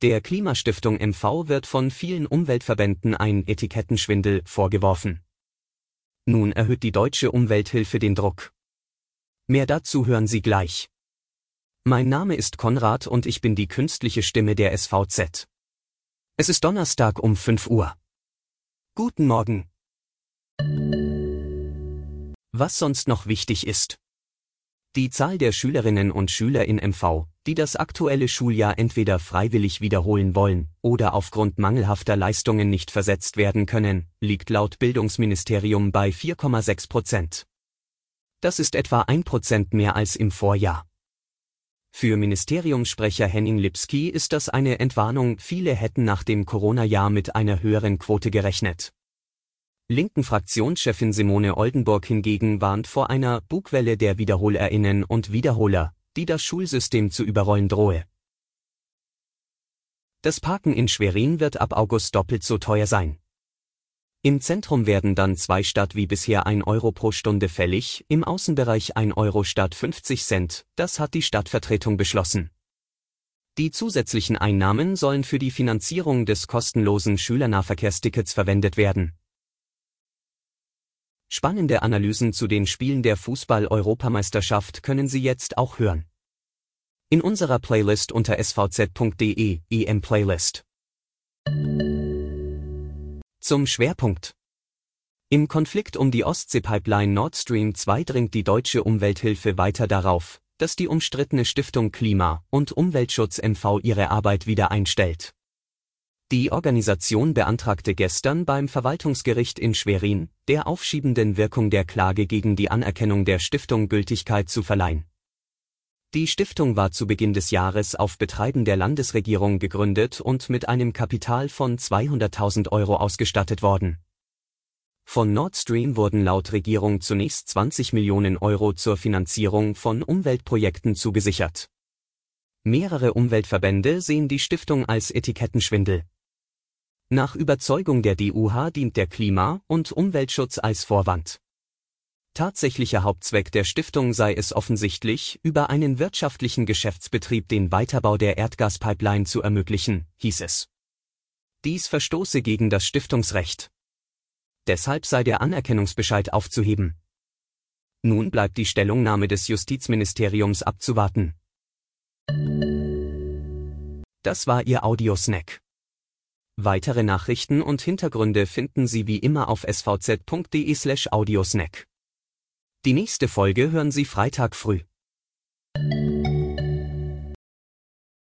Der Klimastiftung MV wird von vielen Umweltverbänden ein Etikettenschwindel vorgeworfen. Nun erhöht die deutsche Umwelthilfe den Druck. Mehr dazu hören Sie gleich. Mein Name ist Konrad und ich bin die künstliche Stimme der SVZ. Es ist Donnerstag um 5 Uhr. Guten Morgen. Was sonst noch wichtig ist. Die Zahl der Schülerinnen und Schüler in MV, die das aktuelle Schuljahr entweder freiwillig wiederholen wollen oder aufgrund mangelhafter Leistungen nicht versetzt werden können, liegt laut Bildungsministerium bei 4,6 Prozent. Das ist etwa ein Prozent mehr als im Vorjahr. Für Ministeriumssprecher Henning Lipski ist das eine Entwarnung, viele hätten nach dem Corona-Jahr mit einer höheren Quote gerechnet. Linken Fraktionschefin Simone Oldenburg hingegen warnt vor einer Bugwelle der Wiederholerinnen und Wiederholer, die das Schulsystem zu überrollen drohe. Das Parken in Schwerin wird ab August doppelt so teuer sein. Im Zentrum werden dann zwei statt wie bisher 1 Euro pro Stunde fällig, im Außenbereich 1 Euro statt 50 Cent, das hat die Stadtvertretung beschlossen. Die zusätzlichen Einnahmen sollen für die Finanzierung des kostenlosen Schülernahverkehrstickets verwendet werden. Spannende Analysen zu den Spielen der Fußball-Europameisterschaft können Sie jetzt auch hören. In unserer Playlist unter svz.de, EM Playlist. Zum Schwerpunkt. Im Konflikt um die Ostsee-Pipeline Nord Stream 2 dringt die deutsche Umwelthilfe weiter darauf, dass die umstrittene Stiftung Klima- und Umweltschutz MV ihre Arbeit wieder einstellt. Die Organisation beantragte gestern beim Verwaltungsgericht in Schwerin, der aufschiebenden Wirkung der Klage gegen die Anerkennung der Stiftung Gültigkeit zu verleihen. Die Stiftung war zu Beginn des Jahres auf Betreiben der Landesregierung gegründet und mit einem Kapital von 200.000 Euro ausgestattet worden. Von Nord Stream wurden laut Regierung zunächst 20 Millionen Euro zur Finanzierung von Umweltprojekten zugesichert. Mehrere Umweltverbände sehen die Stiftung als Etikettenschwindel. Nach Überzeugung der DUH dient der Klima- und Umweltschutz als Vorwand. Tatsächlicher Hauptzweck der Stiftung sei es offensichtlich, über einen wirtschaftlichen Geschäftsbetrieb den Weiterbau der Erdgaspipeline zu ermöglichen, hieß es. Dies verstoße gegen das Stiftungsrecht. Deshalb sei der Anerkennungsbescheid aufzuheben. Nun bleibt die Stellungnahme des Justizministeriums abzuwarten. Das war Ihr Audiosnack. Weitere Nachrichten und Hintergründe finden Sie wie immer auf svz.de/audiosnack. Die nächste Folge hören Sie Freitag früh.